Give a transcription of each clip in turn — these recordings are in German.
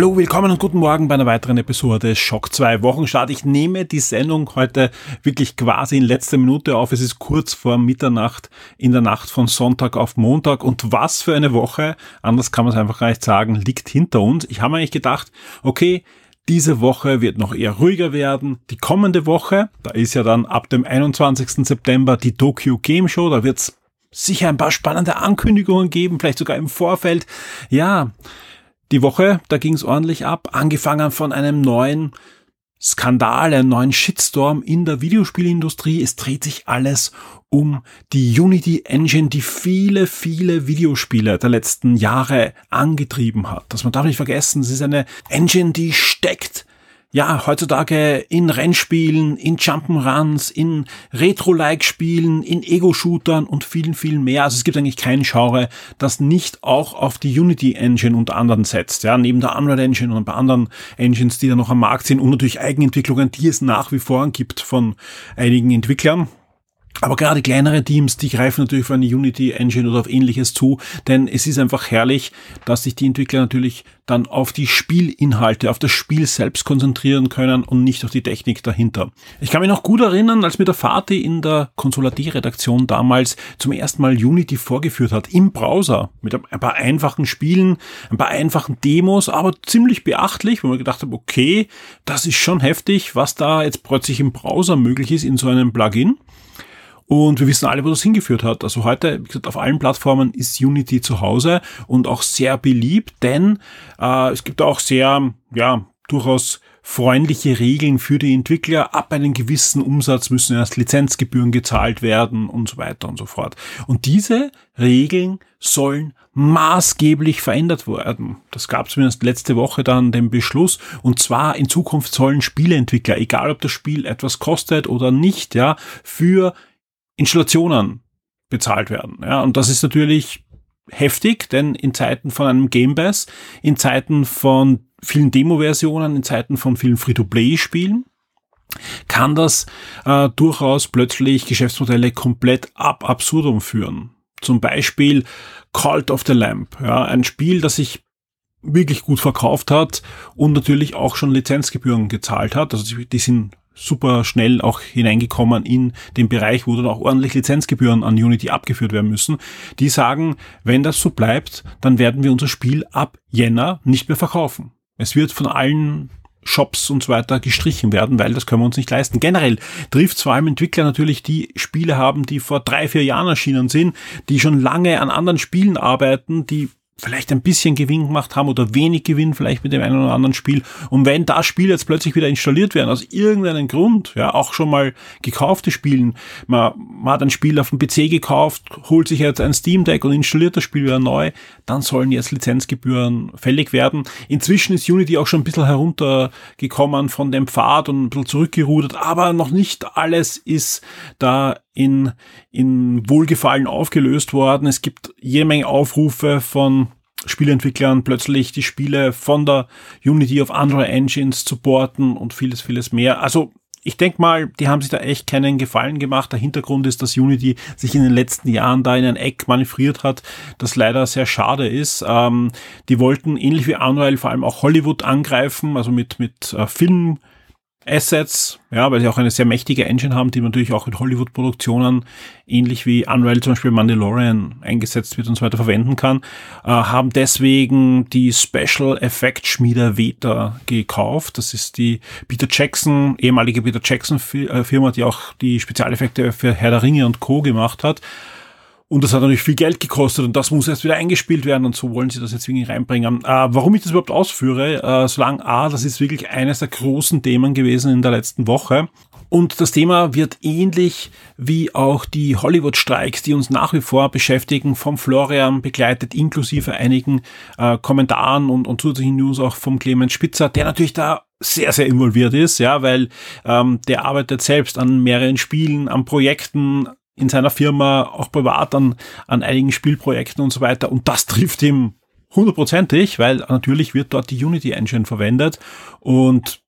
Hallo, willkommen und guten Morgen bei einer weiteren Episode Schock 2 Wochenstart. Ich nehme die Sendung heute wirklich quasi in letzter Minute auf. Es ist kurz vor Mitternacht in der Nacht von Sonntag auf Montag und was für eine Woche, anders kann man es einfach gar nicht sagen, liegt hinter uns. Ich habe eigentlich gedacht, okay, diese Woche wird noch eher ruhiger werden. Die kommende Woche, da ist ja dann ab dem 21. September die Tokyo Game Show, da wird es sicher ein paar spannende Ankündigungen geben, vielleicht sogar im Vorfeld. Ja, die Woche, da ging es ordentlich ab, angefangen von einem neuen Skandal, einem neuen Shitstorm in der Videospielindustrie. Es dreht sich alles um die Unity Engine, die viele, viele Videospiele der letzten Jahre angetrieben hat. Das man darf nicht vergessen, es ist eine Engine, die steckt ja, heutzutage in Rennspielen, in Jump'n'Runs, in Retro-like-Spielen, in Ego-Shootern und vielen, vielen mehr. Also es gibt eigentlich kein Genre, das nicht auch auf die Unity Engine unter anderem setzt. Ja, neben der Unreal Engine und ein paar anderen Engines, die da noch am Markt sind und natürlich Eigenentwicklungen, die es nach wie vor gibt von einigen Entwicklern. Aber gerade kleinere Teams, die greifen natürlich auf eine Unity Engine oder auf ähnliches zu, denn es ist einfach herrlich, dass sich die Entwickler natürlich dann auf die Spielinhalte, auf das Spiel selbst konzentrieren können und nicht auf die Technik dahinter. Ich kann mich noch gut erinnern, als mir der Vati in der Konsulat-Redaktion damals zum ersten Mal Unity vorgeführt hat, im Browser, mit ein paar einfachen Spielen, ein paar einfachen Demos, aber ziemlich beachtlich, wo man gedacht hat, okay, das ist schon heftig, was da jetzt plötzlich im Browser möglich ist in so einem Plugin. Und wir wissen alle, wo das hingeführt hat. Also heute, wie gesagt, auf allen Plattformen ist Unity zu Hause und auch sehr beliebt, denn äh, es gibt auch sehr, ja, durchaus freundliche Regeln für die Entwickler. Ab einem gewissen Umsatz müssen erst Lizenzgebühren gezahlt werden und so weiter und so fort. Und diese Regeln sollen maßgeblich verändert werden. Das gab zumindest letzte Woche dann den Beschluss. Und zwar in Zukunft sollen Spieleentwickler, egal ob das Spiel etwas kostet oder nicht, ja, für Installationen bezahlt werden. Ja, und das ist natürlich heftig, denn in Zeiten von einem Game Pass, in Zeiten von vielen Demo-Versionen, in Zeiten von vielen Free-to-Play-Spielen, kann das äh, durchaus plötzlich Geschäftsmodelle komplett ab absurdum führen. Zum Beispiel Cult of the Lamp, ja, ein Spiel, das sich wirklich gut verkauft hat und natürlich auch schon Lizenzgebühren gezahlt hat. Also die sind super schnell auch hineingekommen in den Bereich, wo dann auch ordentlich Lizenzgebühren an Unity abgeführt werden müssen. Die sagen, wenn das so bleibt, dann werden wir unser Spiel ab Jänner nicht mehr verkaufen. Es wird von allen Shops und so weiter gestrichen werden, weil das können wir uns nicht leisten. Generell trifft vor allem Entwickler natürlich, die Spiele haben, die vor drei, vier Jahren erschienen sind, die schon lange an anderen Spielen arbeiten, die vielleicht ein bisschen Gewinn gemacht haben oder wenig Gewinn vielleicht mit dem einen oder anderen Spiel. Und wenn das Spiel jetzt plötzlich wieder installiert werden, aus irgendeinem Grund, ja, auch schon mal gekaufte Spielen, man, man hat ein Spiel auf dem PC gekauft, holt sich jetzt ein Steam Deck und installiert das Spiel wieder neu, dann sollen jetzt Lizenzgebühren fällig werden. Inzwischen ist Unity auch schon ein bisschen heruntergekommen von dem Pfad und ein bisschen zurückgerudert, aber noch nicht alles ist da in, in Wohlgefallen aufgelöst worden. Es gibt jede Menge Aufrufe von Spieleentwicklern, plötzlich die Spiele von der Unity auf andere Engines zu porten und vieles, vieles mehr. Also ich denke mal, die haben sich da echt keinen Gefallen gemacht. Der Hintergrund ist, dass Unity sich in den letzten Jahren da in ein Eck manövriert hat, das leider sehr schade ist. Ähm, die wollten ähnlich wie Unreal vor allem auch Hollywood angreifen, also mit, mit äh, Film Assets, ja, weil sie auch eine sehr mächtige Engine haben, die natürlich auch in Hollywood-Produktionen ähnlich wie Unreal zum Beispiel Mandalorian eingesetzt wird und so weiter verwenden kann, äh, haben deswegen die Special Effect Schmiede Veta gekauft. Das ist die Peter Jackson, ehemalige Peter Jackson äh, Firma, die auch die Spezialeffekte für Herr der Ringe und Co. gemacht hat. Und das hat natürlich viel Geld gekostet und das muss erst wieder eingespielt werden und so wollen sie das jetzt irgendwie reinbringen. Äh, warum ich das überhaupt ausführe, äh, solange A, das ist wirklich eines der großen Themen gewesen in der letzten Woche. Und das Thema wird ähnlich wie auch die Hollywood-Streiks, die uns nach wie vor beschäftigen, vom Florian begleitet, inklusive einigen äh, Kommentaren und, und zusätzlichen News auch vom Clemens Spitzer, der natürlich da sehr, sehr involviert ist, ja, weil ähm, der arbeitet selbst an mehreren Spielen, an Projekten, in seiner Firma, auch privat an, an einigen Spielprojekten und so weiter. Und das trifft ihm hundertprozentig, weil natürlich wird dort die Unity Engine verwendet und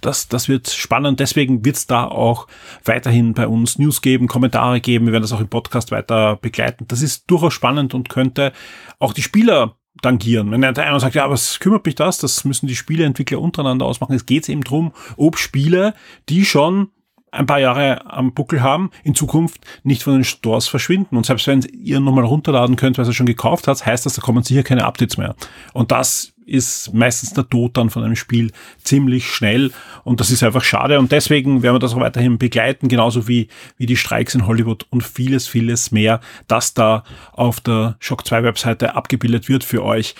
das, das wird spannend. Deswegen wird es da auch weiterhin bei uns News geben, Kommentare geben. Wir werden das auch im Podcast weiter begleiten. Das ist durchaus spannend und könnte auch die Spieler tangieren. Wenn der einer sagt, ja, was kümmert mich das? Das müssen die Spieleentwickler untereinander ausmachen. Es geht eben drum, ob Spiele, die schon ein paar Jahre am Buckel haben, in Zukunft nicht von den Stores verschwinden. Und selbst wenn ihr nochmal runterladen könnt, weil ihr schon gekauft habt, heißt das, da kommen sicher keine Updates mehr. Und das ist meistens der Tod dann von einem Spiel ziemlich schnell. Und das ist einfach schade. Und deswegen werden wir das auch weiterhin begleiten, genauso wie, wie die Streiks in Hollywood und vieles, vieles mehr, das da auf der Shock 2 Webseite abgebildet wird für euch.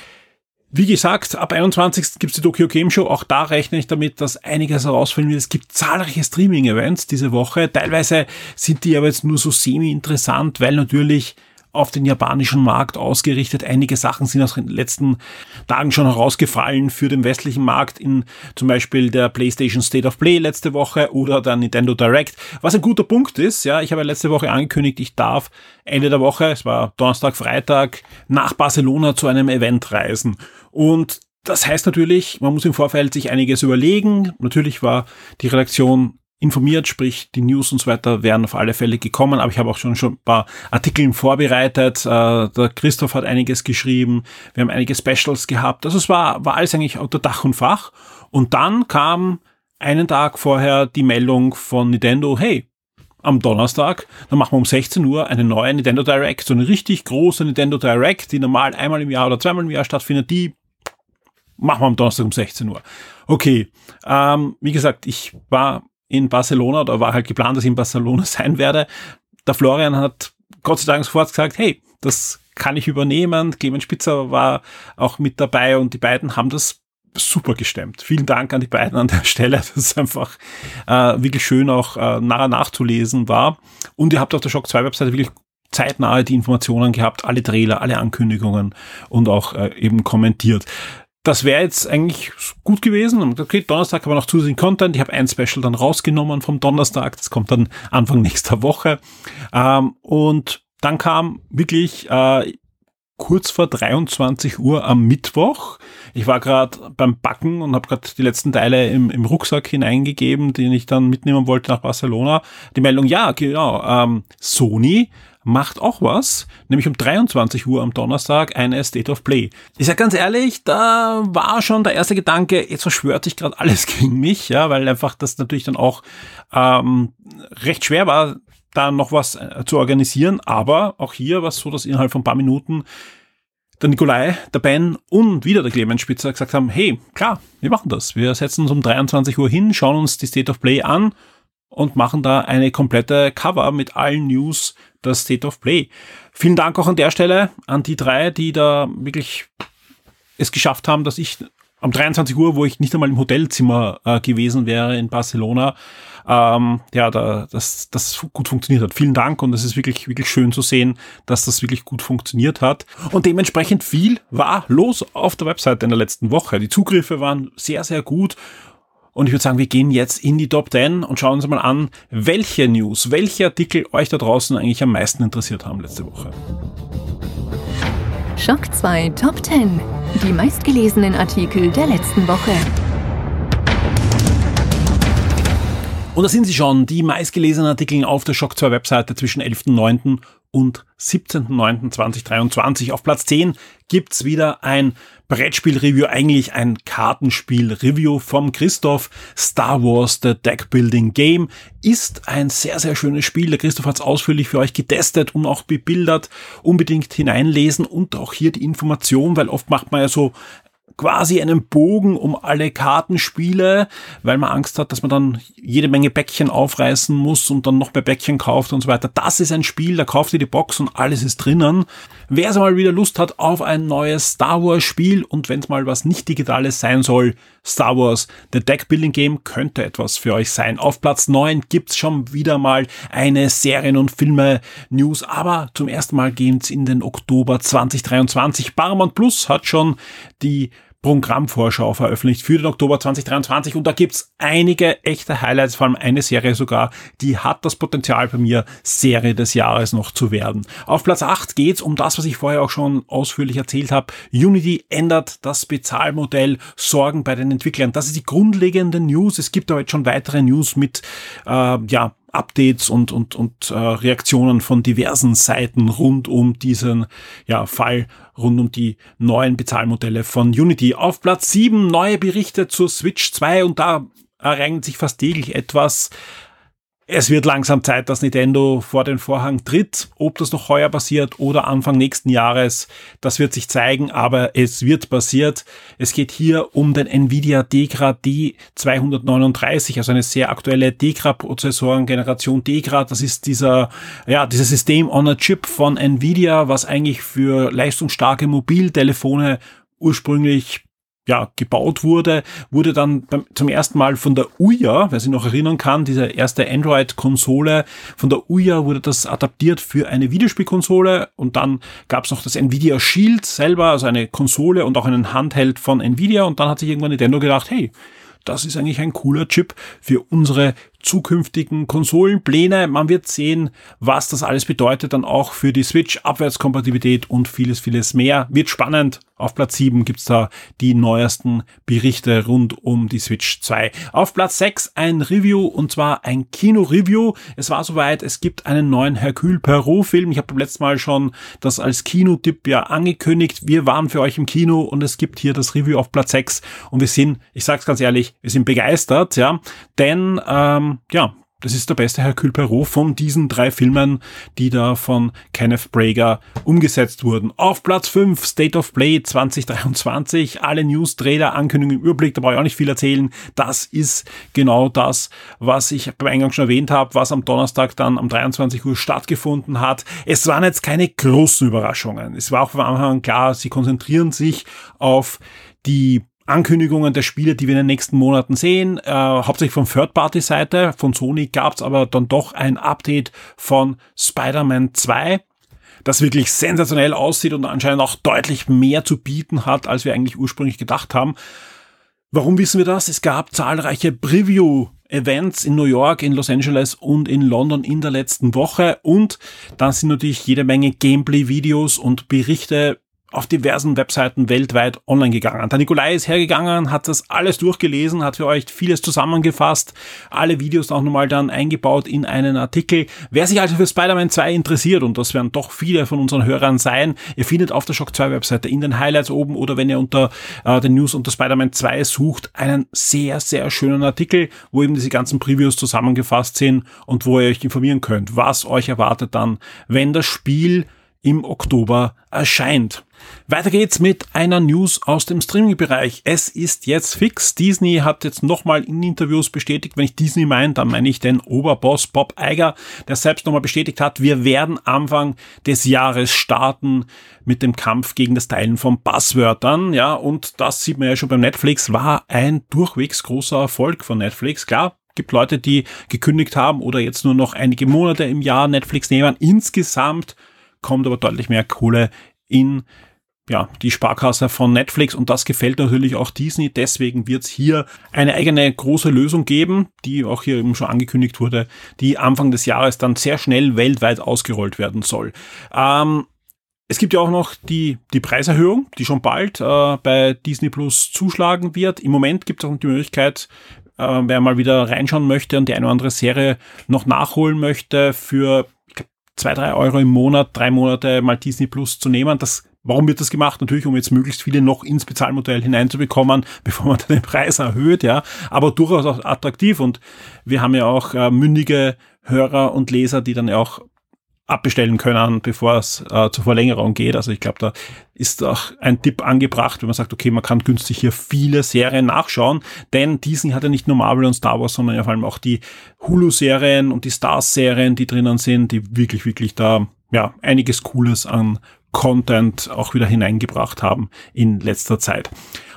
Wie gesagt, ab 21. gibt's die Tokyo Game Show. Auch da rechne ich damit, dass einiges herausfinden wird. Es gibt zahlreiche Streaming-Events diese Woche. Teilweise sind die aber jetzt nur so semi-interessant, weil natürlich auf den japanischen Markt ausgerichtet. Einige Sachen sind aus den letzten Tagen schon herausgefallen für den westlichen Markt, in zum Beispiel der PlayStation State of Play letzte Woche oder der Nintendo Direct. Was ein guter Punkt ist, ja, ich habe letzte Woche angekündigt, ich darf Ende der Woche, es war Donnerstag, Freitag, nach Barcelona zu einem Event reisen. Und das heißt natürlich, man muss im Vorfeld sich einiges überlegen. Natürlich war die Redaktion informiert, sprich die News und so weiter wären auf alle Fälle gekommen, aber ich habe auch schon, schon ein paar Artikel vorbereitet. Äh, der Christoph hat einiges geschrieben, wir haben einige Specials gehabt. Also es war, war alles eigentlich unter Dach und Fach. Und dann kam einen Tag vorher die Meldung von Nintendo, hey, am Donnerstag, dann machen wir um 16 Uhr eine neue Nintendo Direct, so eine richtig große Nintendo Direct, die normal einmal im Jahr oder zweimal im Jahr stattfindet, die machen wir am Donnerstag um 16 Uhr. Okay, ähm, wie gesagt, ich war in Barcelona oder war halt geplant, dass ich in Barcelona sein werde. Der Florian hat Gott sei Dank sofort gesagt, hey, das kann ich übernehmen. Clemens Spitzer war auch mit dabei und die beiden haben das super gestemmt. Vielen Dank an die beiden an der Stelle, dass es einfach äh, wirklich schön auch äh, nachher nachzulesen war. Und ihr habt auf der Shock 2 Webseite wirklich zeitnahe die Informationen gehabt, alle Trailer, alle Ankündigungen und auch äh, eben kommentiert das wäre jetzt eigentlich gut gewesen. Okay, Donnerstag haben wir noch zusätzlichen Content. Ich habe ein Special dann rausgenommen vom Donnerstag. Das kommt dann Anfang nächster Woche. Ähm, und dann kam wirklich äh, kurz vor 23 Uhr am Mittwoch. Ich war gerade beim Backen und habe gerade die letzten Teile im, im Rucksack hineingegeben, den ich dann mitnehmen wollte nach Barcelona. Die Meldung, ja, genau, ähm, Sony macht auch was, nämlich um 23 Uhr am Donnerstag eine State of Play. Ich sag ganz ehrlich, da war schon der erste Gedanke, jetzt verschwört sich gerade alles gegen mich, ja, weil einfach das natürlich dann auch ähm, recht schwer war, da noch was äh, zu organisieren. Aber auch hier war es so, dass innerhalb von ein paar Minuten der Nikolai, der Ben und wieder der Clemens Spitzer gesagt haben, hey, klar, wir machen das. Wir setzen uns um 23 Uhr hin, schauen uns die State of Play an und machen da eine komplette Cover mit allen News der State of Play. Vielen Dank auch an der Stelle an die drei, die da wirklich es geschafft haben, dass ich am 23 Uhr, wo ich nicht einmal im Hotelzimmer äh, gewesen wäre in Barcelona, ähm, ja, da, dass das gut funktioniert hat. Vielen Dank und es ist wirklich, wirklich schön zu sehen, dass das wirklich gut funktioniert hat. Und dementsprechend viel war los auf der Webseite in der letzten Woche. Die Zugriffe waren sehr, sehr gut und ich würde sagen, wir gehen jetzt in die Top 10 und schauen uns mal an, welche News, welche Artikel euch da draußen eigentlich am meisten interessiert haben letzte Woche. Schock 2 Top 10. Die meistgelesenen Artikel der letzten Woche. Und da sind sie schon, die meistgelesenen Artikel auf der Shock 2 Webseite zwischen 11.09. und 17.09.2023. Auf Platz 10 gibt's wieder ein Brettspiel-Review, eigentlich ein Kartenspiel-Review vom Christoph. Star Wars The Deck Building Game ist ein sehr, sehr schönes Spiel. Der Christoph hat's ausführlich für euch getestet und auch bebildert. Unbedingt hineinlesen und auch hier die Information, weil oft macht man ja so quasi einen Bogen um alle Kartenspiele, weil man Angst hat, dass man dann jede Menge Päckchen aufreißen muss und dann noch mehr Päckchen kauft und so weiter. Das ist ein Spiel, da kauft ihr die Box und alles ist drinnen. Wer es mal wieder Lust hat auf ein neues Star Wars Spiel und wenn es mal was nicht Digitales sein soll, Star Wars The Deck Building Game könnte etwas für euch sein. Auf Platz 9 gibt's schon wieder mal eine Serien- und Filme-News, aber zum ersten Mal geht's in den Oktober 2023. Paramount Plus hat schon die Programmvorschau veröffentlicht für den Oktober 2023 und da gibt's einige echte Highlights, vor allem eine Serie sogar, die hat das Potenzial bei mir, Serie des Jahres noch zu werden. Auf Platz 8 geht's um das, was ich vorher auch schon ausführlich erzählt habe. Unity ändert das Bezahlmodell, Sorgen bei den Entwicklern. Das ist die grundlegende News. Es gibt aber jetzt schon weitere News mit äh, ja, Updates und, und, und äh, Reaktionen von diversen Seiten rund um diesen ja, Fall, rund um die neuen Bezahlmodelle von Unity. Auf Platz 7 neue Berichte zur Switch 2 und da ereignet sich fast täglich etwas es wird langsam Zeit, dass Nintendo vor den Vorhang tritt. Ob das noch heuer passiert oder Anfang nächsten Jahres, das wird sich zeigen, aber es wird passiert. Es geht hier um den Nvidia Tegra D239, also eine sehr aktuelle Tegra-Prozessoren-Generation Tegra. Das ist dieser, ja, dieses System on a Chip von Nvidia, was eigentlich für leistungsstarke Mobiltelefone ursprünglich ja, gebaut wurde, wurde dann beim, zum ersten Mal von der Ouya, wer sich noch erinnern kann, diese erste Android-Konsole, von der Ouya wurde das adaptiert für eine Videospielkonsole und dann gab es noch das Nvidia Shield selber, also eine Konsole und auch einen Handheld von Nvidia und dann hat sich irgendwann Nintendo gedacht, hey, das ist eigentlich ein cooler Chip für unsere zukünftigen Konsolenpläne. Man wird sehen, was das alles bedeutet dann auch für die Switch, Abwärtskompatibilität und vieles, vieles mehr. Wird spannend. Auf Platz 7 gibt's da die neuesten Berichte rund um die Switch 2. Auf Platz 6 ein Review und zwar ein Kino-Review. Es war soweit, es gibt einen neuen Hercule Perot-Film. Ich habe beim letzten Mal schon das als Kinotipp ja angekündigt. Wir waren für euch im Kino und es gibt hier das Review auf Platz 6 und wir sind, ich sag's ganz ehrlich, wir sind begeistert, ja, denn ähm, ja, das ist der beste Hercule Perot von diesen drei Filmen, die da von Kenneth Brager umgesetzt wurden. Auf Platz 5 State of Play 2023. Alle News, Trailer, Ankündigungen im Überblick, da brauche ich auch nicht viel erzählen. Das ist genau das, was ich beim Eingang schon erwähnt habe, was am Donnerstag dann um 23 Uhr stattgefunden hat. Es waren jetzt keine großen Überraschungen. Es war auch von Anfang an klar, sie konzentrieren sich auf die Ankündigungen der Spiele, die wir in den nächsten Monaten sehen, äh, hauptsächlich von Third-Party-Seite. Von Sony gab es aber dann doch ein Update von Spider-Man 2, das wirklich sensationell aussieht und anscheinend auch deutlich mehr zu bieten hat, als wir eigentlich ursprünglich gedacht haben. Warum wissen wir das? Es gab zahlreiche Preview Events in New York, in Los Angeles und in London in der letzten Woche und dann sind natürlich jede Menge Gameplay-Videos und Berichte auf diversen Webseiten weltweit online gegangen. Der Nikolai ist hergegangen, hat das alles durchgelesen, hat für euch vieles zusammengefasst, alle Videos auch nochmal dann eingebaut in einen Artikel. Wer sich also für Spider-Man 2 interessiert, und das werden doch viele von unseren Hörern sein, ihr findet auf der Shock 2 Webseite in den Highlights oben oder wenn ihr unter äh, den News unter Spider-Man 2 sucht, einen sehr, sehr schönen Artikel, wo eben diese ganzen Previews zusammengefasst sind und wo ihr euch informieren könnt, was euch erwartet dann, wenn das Spiel im Oktober erscheint. Weiter geht's mit einer News aus dem Streaming-Bereich. Es ist jetzt fix. Disney hat jetzt nochmal in Interviews bestätigt, wenn ich Disney meine, dann meine ich den Oberboss Bob Iger, der selbst nochmal bestätigt hat, wir werden Anfang des Jahres starten mit dem Kampf gegen das Teilen von Passwörtern. Ja, und das sieht man ja schon beim Netflix, war ein durchwegs großer Erfolg von Netflix. Klar, gibt Leute, die gekündigt haben oder jetzt nur noch einige Monate im Jahr Netflix nehmen. Insgesamt kommt aber deutlich mehr Kohle in ja, die Sparkasse von Netflix und das gefällt natürlich auch Disney. Deswegen wird es hier eine eigene große Lösung geben, die auch hier eben schon angekündigt wurde, die Anfang des Jahres dann sehr schnell weltweit ausgerollt werden soll. Ähm, es gibt ja auch noch die, die Preiserhöhung, die schon bald äh, bei Disney Plus zuschlagen wird. Im Moment gibt es auch die Möglichkeit, äh, wer mal wieder reinschauen möchte und die eine oder andere Serie noch nachholen möchte, für zwei, drei Euro im Monat, drei Monate mal Disney Plus zu nehmen. Das, warum wird das gemacht? Natürlich, um jetzt möglichst viele noch ins Bezahlmodell hineinzubekommen, bevor man den Preis erhöht, ja. Aber durchaus auch attraktiv und wir haben ja auch äh, mündige Hörer und Leser, die dann ja auch abbestellen können, bevor es äh, zur Verlängerung geht. Also ich glaube, da ist auch ein Tipp angebracht, wenn man sagt, okay, man kann günstig hier viele Serien nachschauen, denn Disney hat ja nicht nur Marvel und Star Wars, sondern ja vor allem auch die Hulu-Serien und die Stars-Serien, die drinnen sind, die wirklich, wirklich da ja einiges Cooles an Content auch wieder hineingebracht haben in letzter Zeit.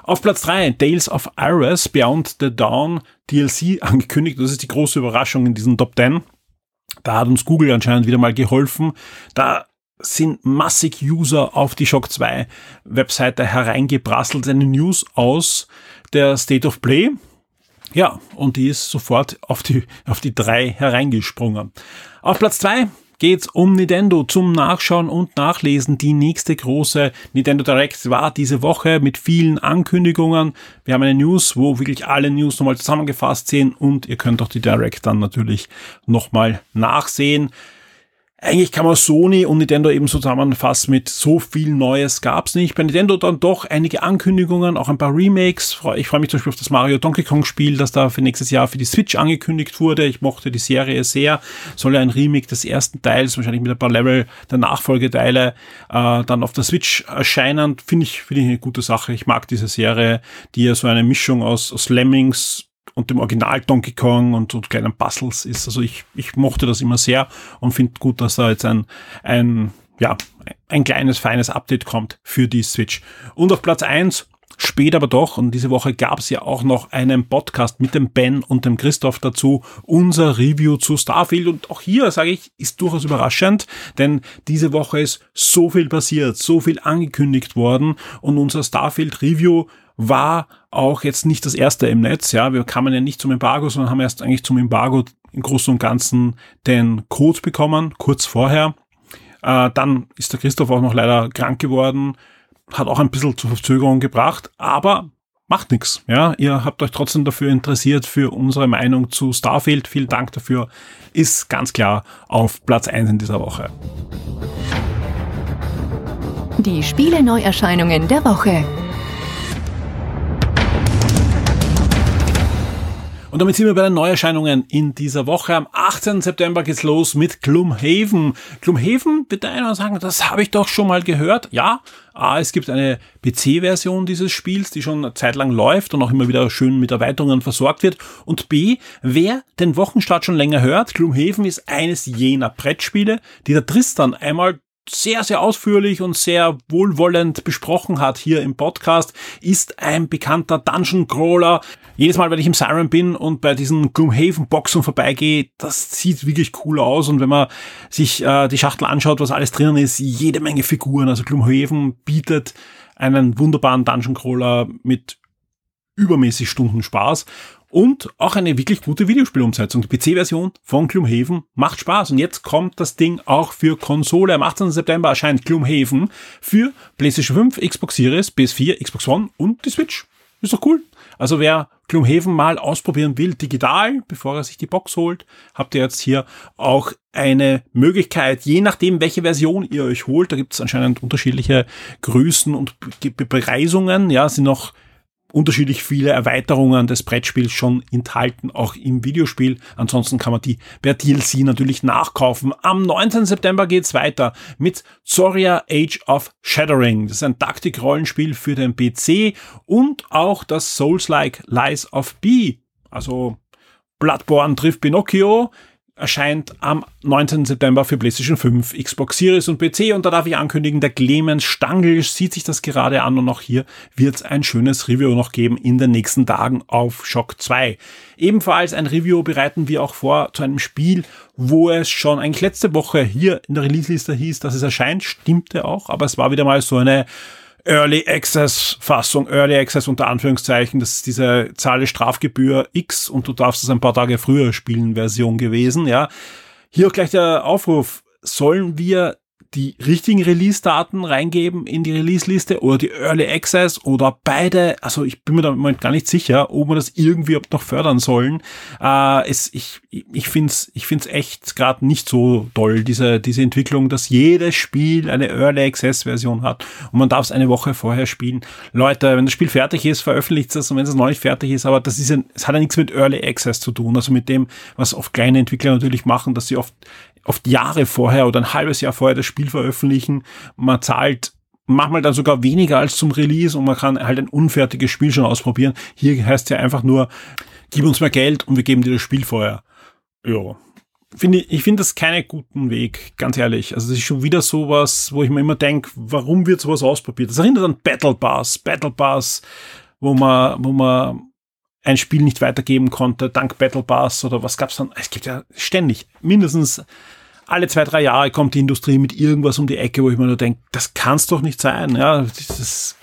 Auf Platz drei Tales of Iris Beyond the Dawn DLC angekündigt. Das ist die große Überraschung in diesen Top 10. Da hat uns Google anscheinend wieder mal geholfen. Da sind massig User auf die Shock 2 Webseite hereingeprasselt, eine News aus der State of Play. Ja, und die ist sofort auf die, auf die drei hereingesprungen. Auf Platz zwei geht's um Nintendo zum Nachschauen und Nachlesen. Die nächste große Nintendo Direct war diese Woche mit vielen Ankündigungen. Wir haben eine News, wo wirklich alle News nochmal zusammengefasst sind und ihr könnt auch die Direct dann natürlich nochmal nachsehen eigentlich kann man Sony und Nintendo eben zusammenfassen mit so viel Neues gab's nicht. Bei Nintendo dann doch einige Ankündigungen, auch ein paar Remakes. Ich freue mich zum Beispiel auf das Mario Donkey Kong Spiel, das da für nächstes Jahr für die Switch angekündigt wurde. Ich mochte die Serie sehr. Soll ja ein Remake des ersten Teils, wahrscheinlich mit ein paar Level der Nachfolgeteile, äh, dann auf der Switch erscheinen. Finde ich, finde ich eine gute Sache. Ich mag diese Serie, die ja so eine Mischung aus, aus Lemmings, und dem Original Donkey Kong und, und kleinen Puzzles ist. Also ich, ich mochte das immer sehr und finde gut, dass da jetzt ein, ein, ja, ein kleines, feines Update kommt für die Switch. Und auf Platz eins Spät aber doch, und diese Woche gab es ja auch noch einen Podcast mit dem Ben und dem Christoph dazu, unser Review zu Starfield. Und auch hier, sage ich, ist durchaus überraschend, denn diese Woche ist so viel passiert, so viel angekündigt worden und unser Starfield Review war auch jetzt nicht das erste im Netz. Ja, wir kamen ja nicht zum Embargo, sondern haben erst eigentlich zum Embargo im Großen und Ganzen den Code bekommen, kurz vorher. Äh, dann ist der Christoph auch noch leider krank geworden, hat auch ein bisschen zur Verzögerung gebracht, aber macht nichts. Ja, ihr habt euch trotzdem dafür interessiert für unsere Meinung zu Starfield. Vielen Dank dafür. Ist ganz klar auf Platz 1 in dieser Woche. Die Spiele Neuerscheinungen der Woche. Und damit sind wir bei den Neuerscheinungen in dieser Woche. Am 18. September geht's los mit Gloomhaven. Gloomhaven, wird der einer sagen, das habe ich doch schon mal gehört. Ja, A, es gibt eine PC-Version dieses Spiels, die schon eine Zeit lang läuft und auch immer wieder schön mit Erweiterungen versorgt wird. Und B, wer den Wochenstart schon länger hört, Gloomhaven ist eines jener Brettspiele, die der Tristan einmal sehr, sehr ausführlich und sehr wohlwollend besprochen hat hier im Podcast, ist ein bekannter Dungeon Crawler. Jedes Mal, wenn ich im Siren bin und bei diesen Gloomhaven Boxen vorbeigehe, das sieht wirklich cool aus. Und wenn man sich äh, die Schachtel anschaut, was alles drinnen ist, jede Menge Figuren. Also Gloomhaven bietet einen wunderbaren Dungeon Crawler mit übermäßig Stunden Spaß. Und auch eine wirklich gute Videospielumsetzung. Die PC-Version von Gloomhaven macht Spaß. Und jetzt kommt das Ding auch für Konsole. Am 18. September erscheint Gloomhaven für PlayStation 5, Xbox Series, PS4, Xbox One und die Switch. Ist doch cool. Also wer Gloomhaven mal ausprobieren will, digital, bevor er sich die Box holt, habt ihr jetzt hier auch eine Möglichkeit, je nachdem, welche Version ihr euch holt, da gibt es anscheinend unterschiedliche Größen und Bepreisungen, ja, sind noch unterschiedlich viele Erweiterungen des Brettspiels schon enthalten, auch im Videospiel. Ansonsten kann man die per DLC natürlich nachkaufen. Am 19. September geht's weiter mit Zoria Age of Shattering. Das ist ein Taktik-Rollenspiel für den PC und auch das Souls-like Lies of B. Also Bloodborne trifft Pinocchio erscheint am 19. September für PlayStation 5, Xbox Series und PC. Und da darf ich ankündigen, der Clemens Stangl sieht sich das gerade an und auch hier wird es ein schönes Review noch geben in den nächsten Tagen auf Shock 2. Ebenfalls ein Review bereiten wir auch vor zu einem Spiel, wo es schon eigentlich letzte Woche hier in der Release-Liste hieß, dass es erscheint, stimmte auch, aber es war wieder mal so eine Early Access Fassung, Early Access unter Anführungszeichen, das ist diese Zahle Strafgebühr X und du darfst es ein paar Tage früher spielen Version gewesen, ja. Hier auch gleich der Aufruf, sollen wir die richtigen Release-Daten reingeben in die Release-Liste oder die Early Access oder beide. Also ich bin mir da im Moment gar nicht sicher, ob wir das irgendwie noch fördern sollen. Äh, es, ich ich finde es ich find's echt gerade nicht so toll, diese, diese Entwicklung, dass jedes Spiel eine Early Access-Version hat und man darf es eine Woche vorher spielen. Leute, wenn das Spiel fertig ist, veröffentlicht es und wenn es noch nicht fertig ist, aber das ist ein, es hat ja nichts mit Early Access zu tun, also mit dem, was oft kleine Entwickler natürlich machen, dass sie oft oft Jahre vorher oder ein halbes Jahr vorher das Spiel veröffentlichen. Man zahlt manchmal dann sogar weniger als zum Release und man kann halt ein unfertiges Spiel schon ausprobieren. Hier heißt ja einfach nur, gib uns mehr Geld und wir geben dir das Spiel vorher. Ja. Finde ich, ich finde das keinen guten Weg, ganz ehrlich. Also das ist schon wieder sowas, wo ich mir immer denke, warum wird sowas ausprobiert? Das erinnert an Battle Pass, Battle Pass, wo man, wo man ein Spiel nicht weitergeben konnte, dank Battle Pass oder was gab's dann? Es gibt ja ständig mindestens alle zwei, drei Jahre kommt die Industrie mit irgendwas um die Ecke, wo ich mir nur denke, das kann's doch nicht sein. Ja, das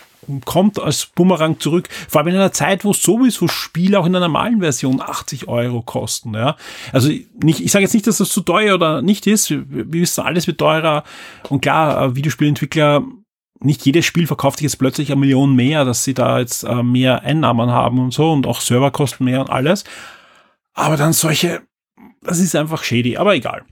kommt als Bumerang zurück. Vor allem in einer Zeit, wo sowieso Spiele auch in der normalen Version 80 Euro kosten. Ja, also nicht, ich sage jetzt nicht, dass das zu teuer oder nicht ist. Wir, wir wissen, alles wird teurer. Und klar, äh, Videospielentwickler nicht jedes Spiel verkauft sich jetzt plötzlich eine Million mehr, dass sie da jetzt äh, mehr Einnahmen haben und so und auch Server kosten mehr und alles. Aber dann solche, das ist einfach shady, aber egal.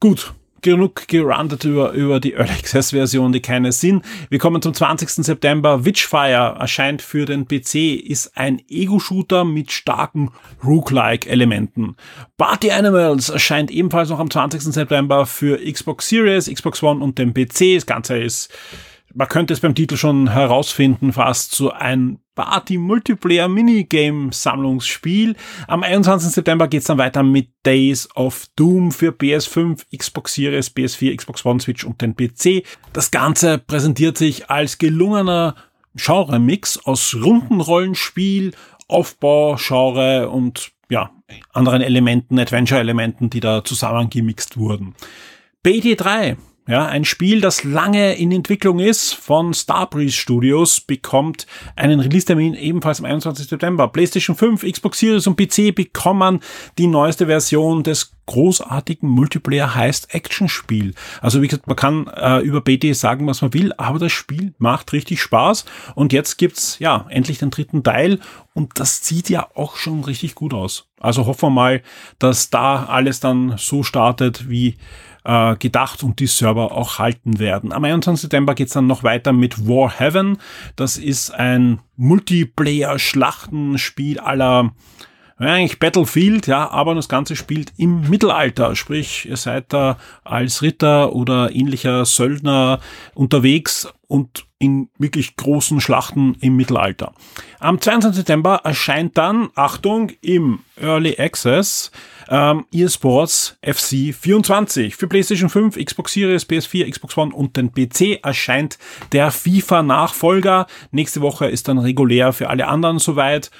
Gut, genug gerandet über, über die Early Access Version, die keine sind. Wir kommen zum 20. September. Witchfire erscheint für den PC, ist ein Ego-Shooter mit starken Rook-like Elementen. Party Animals erscheint ebenfalls noch am 20. September für Xbox Series, Xbox One und den PC. Das Ganze ist man könnte es beim Titel schon herausfinden, fast so ein Party-Multiplayer-Minigame-Sammlungsspiel. Am 21. September geht's dann weiter mit Days of Doom für PS5, Xbox Series, PS4, Xbox One, Switch und den PC. Das Ganze präsentiert sich als gelungener Genre-Mix aus Rundenrollenspiel, Aufbau, Genre und ja, anderen Elementen, Adventure-Elementen, die da zusammengemixt wurden. BD3 ja, ein Spiel, das lange in Entwicklung ist von Starbreeze Studios, bekommt einen Release-Termin ebenfalls am 21. September. PlayStation 5, Xbox Series und PC bekommen die neueste Version des großartigen Multiplayer heißt Action-Spiel. Also wie gesagt, man kann äh, über BT sagen, was man will, aber das Spiel macht richtig Spaß. Und jetzt gibt's ja endlich den dritten Teil und das sieht ja auch schon richtig gut aus. Also hoffen wir mal, dass da alles dann so startet, wie äh, gedacht und die Server auch halten werden. Am 21. September geht's dann noch weiter mit War Heaven. Das ist ein Multiplayer-Schlachtenspiel aller eigentlich Battlefield, ja, aber das Ganze spielt im Mittelalter, sprich, ihr seid da als Ritter oder ähnlicher Söldner unterwegs und in wirklich großen Schlachten im Mittelalter. Am 22. September erscheint dann, Achtung, im Early Access ähm, eSports FC 24. Für PlayStation 5, Xbox Series, PS4, Xbox One und den PC erscheint der FIFA-Nachfolger. Nächste Woche ist dann regulär für alle anderen soweit.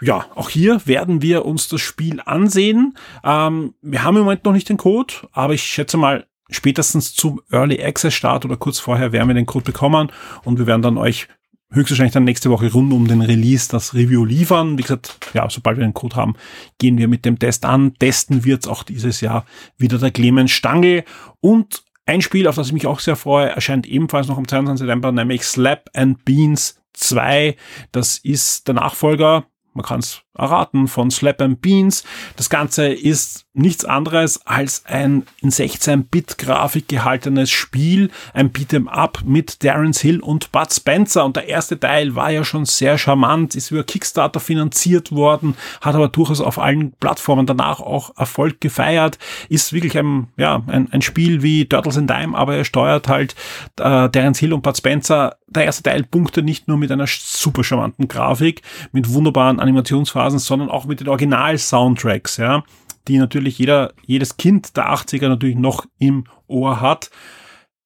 Ja, auch hier werden wir uns das Spiel ansehen. Ähm, wir haben im Moment noch nicht den Code, aber ich schätze mal, spätestens zum Early Access Start oder kurz vorher werden wir den Code bekommen und wir werden dann euch höchstwahrscheinlich dann nächste Woche rund um den Release das Review liefern. Wie gesagt, ja, sobald wir den Code haben, gehen wir mit dem Test an. Testen wird's auch dieses Jahr wieder der Clemens Stangl und ein Spiel, auf das ich mich auch sehr freue, erscheint ebenfalls noch am 22. September, nämlich Slap and Beans 2. Das ist der Nachfolger man kann es erraten, von Slap and Beans. Das Ganze ist nichts anderes als ein in 16-Bit-Grafik gehaltenes Spiel, ein Beat'em Up mit Darren Hill und Bud Spencer. Und der erste Teil war ja schon sehr charmant, ist über Kickstarter finanziert worden, hat aber durchaus auf allen Plattformen danach auch Erfolg gefeiert. Ist wirklich ein, ja, ein, ein Spiel wie Turtles in Time, aber er steuert halt äh, Darren Hill und Bud Spencer. Der erste Teil punkte nicht nur mit einer super charmanten Grafik, mit wunderbaren Animationsphasen, sondern auch mit den Original-Soundtracks, ja die natürlich jeder, jedes Kind der 80er natürlich noch im Ohr hat.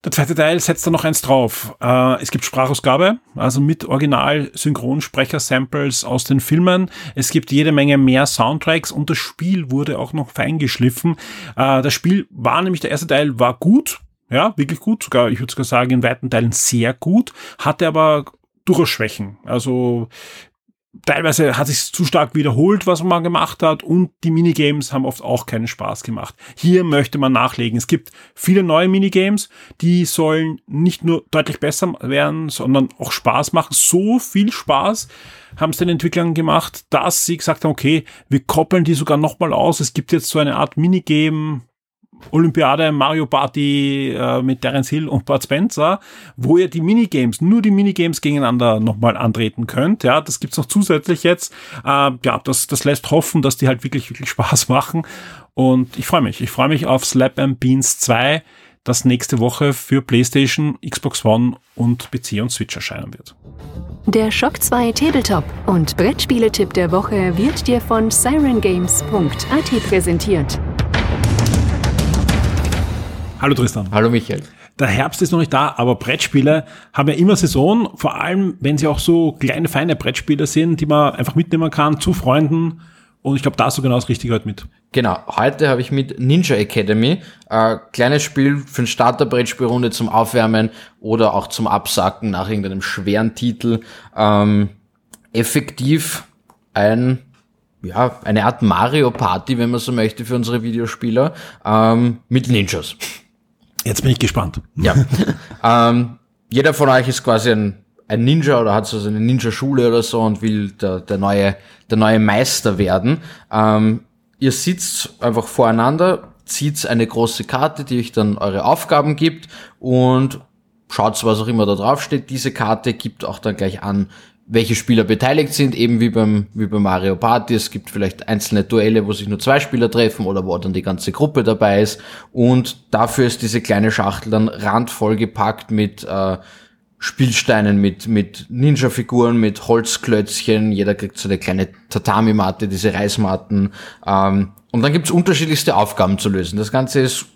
Der zweite Teil setzt da noch eins drauf. Äh, es gibt Sprachausgabe, also mit Original-Synchronsprecher-Samples aus den Filmen. Es gibt jede Menge mehr Soundtracks und das Spiel wurde auch noch feingeschliffen. Äh, das Spiel war nämlich, der erste Teil war gut, ja, wirklich gut, sogar, ich würde sogar sagen, in weiten Teilen sehr gut, hatte aber durchaus Schwächen. Also teilweise hat sich zu stark wiederholt, was man gemacht hat und die Minigames haben oft auch keinen Spaß gemacht. Hier möchte man nachlegen. Es gibt viele neue Minigames, die sollen nicht nur deutlich besser werden, sondern auch Spaß machen. So viel Spaß haben es den Entwicklern gemacht, dass sie gesagt haben, okay, wir koppeln die sogar nochmal aus. Es gibt jetzt so eine Art Minigame, Olympiade Mario Party äh, mit Terence Hill und Bud Spencer, wo ihr die Minigames, nur die Minigames gegeneinander nochmal antreten könnt. Ja, das gibt's noch zusätzlich jetzt. Äh, ja, das, das lässt hoffen, dass die halt wirklich, wirklich Spaß machen. Und ich freue mich. Ich freue mich auf Slap and Beans 2, das nächste Woche für PlayStation, Xbox One und PC und Switch erscheinen wird. Der Shock 2 Tabletop und Brettspieletipp der Woche wird dir von sirengames.at präsentiert. Hallo Tristan. Hallo Michael. Der Herbst ist noch nicht da, aber Brettspiele haben ja immer Saison, vor allem wenn sie auch so kleine, feine Brettspiele sind, die man einfach mitnehmen kann zu Freunden Und ich glaube, da hast du genau das Richtige heute mit. Genau, heute habe ich mit Ninja Academy, äh, kleines Spiel für ein Starterbrettspielrunde zum Aufwärmen oder auch zum Absacken nach irgendeinem schweren Titel. Ähm, effektiv ein ja, eine Art Mario Party, wenn man so möchte, für unsere Videospieler, ähm, mit Ninjas. Jetzt bin ich gespannt. Ja. ähm, jeder von euch ist quasi ein ein Ninja oder hat so eine Ninja-Schule oder so und will der, der, neue, der neue Meister werden. Ähm, ihr sitzt einfach voreinander, zieht eine große Karte, die euch dann eure Aufgaben gibt und schaut, was auch immer da drauf steht. Diese Karte gibt auch dann gleich an, welche Spieler beteiligt sind, eben wie beim, wie bei Mario Party. Es gibt vielleicht einzelne Duelle, wo sich nur zwei Spieler treffen oder wo dann die ganze Gruppe dabei ist. Und dafür ist diese kleine Schachtel dann randvoll gepackt mit äh, Spielsteinen mit, mit Ninja-Figuren, mit Holzklötzchen. Jeder kriegt so eine kleine Tatami-Matte, diese Reismatten. Ähm, und dann gibt's unterschiedlichste Aufgaben zu lösen. Das Ganze ist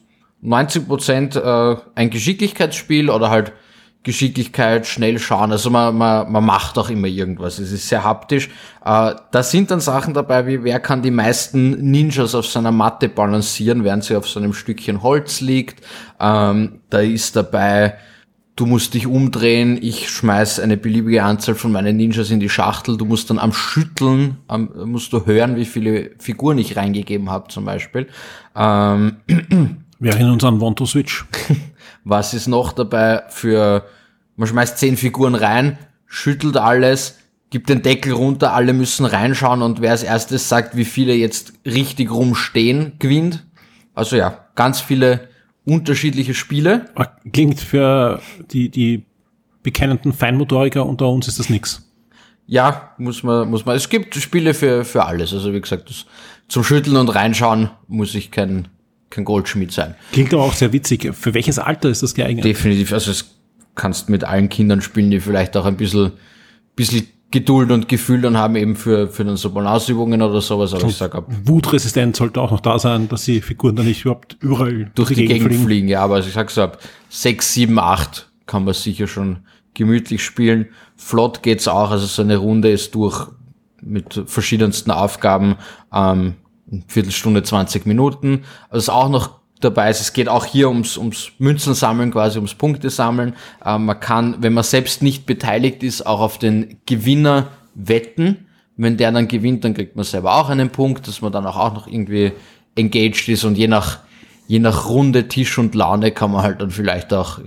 90 Prozent, äh, ein Geschicklichkeitsspiel oder halt Geschicklichkeit, schnell schauen. Also man, man, man macht auch immer irgendwas. Es ist sehr haptisch. Äh, da sind dann Sachen dabei, wie wer kann die meisten Ninjas auf seiner Matte balancieren, während sie auf so einem Stückchen Holz liegt. Ähm, da ist dabei du musst dich umdrehen, ich schmeiß eine beliebige Anzahl von meinen Ninjas in die Schachtel, du musst dann am Schütteln, am, musst du hören, wie viele Figuren ich reingegeben habe zum Beispiel. Ähm, Wir erinnern uns an Want to Switch. Was ist noch dabei für, man schmeißt zehn Figuren rein, schüttelt alles, gibt den Deckel runter, alle müssen reinschauen und wer als erstes sagt, wie viele jetzt richtig rumstehen, gewinnt. Also ja, ganz viele unterschiedliche Spiele. Ah, klingt für die, die bekennenden Feinmotoriker unter uns ist das nix. Ja, muss man, muss man. Es gibt Spiele für, für alles. Also wie gesagt, das, zum Schütteln und Reinschauen muss ich kein, kein Goldschmied sein. Klingt aber auch sehr witzig. Für welches Alter ist das geeignet? Definitiv. Also es kannst mit allen Kindern spielen, die vielleicht auch ein bisschen, bisschen Geduld und Gefühl dann haben eben für, für dann so Balanceübungen oder sowas. Aber ich sag ab. Wutresistent sollte auch noch da sein, dass die Figuren dann nicht überhaupt überall durch, die, die Gegend, fliegen. fliegen. Ja, aber also ich sag so ab sechs, sieben, acht kann man sicher schon gemütlich spielen. Flott geht's auch. Also so eine Runde ist durch mit verschiedensten Aufgaben. Ähm, Viertelstunde, 20 Minuten. Also auch noch dabei ist. Es geht auch hier ums, ums Münzen sammeln, quasi ums Punkte sammeln. Ähm, man kann, wenn man selbst nicht beteiligt ist, auch auf den Gewinner wetten. Wenn der dann gewinnt, dann kriegt man selber auch einen Punkt, dass man dann auch, auch noch irgendwie engaged ist und je nach, je nach Runde, Tisch und Laune kann man halt dann vielleicht auch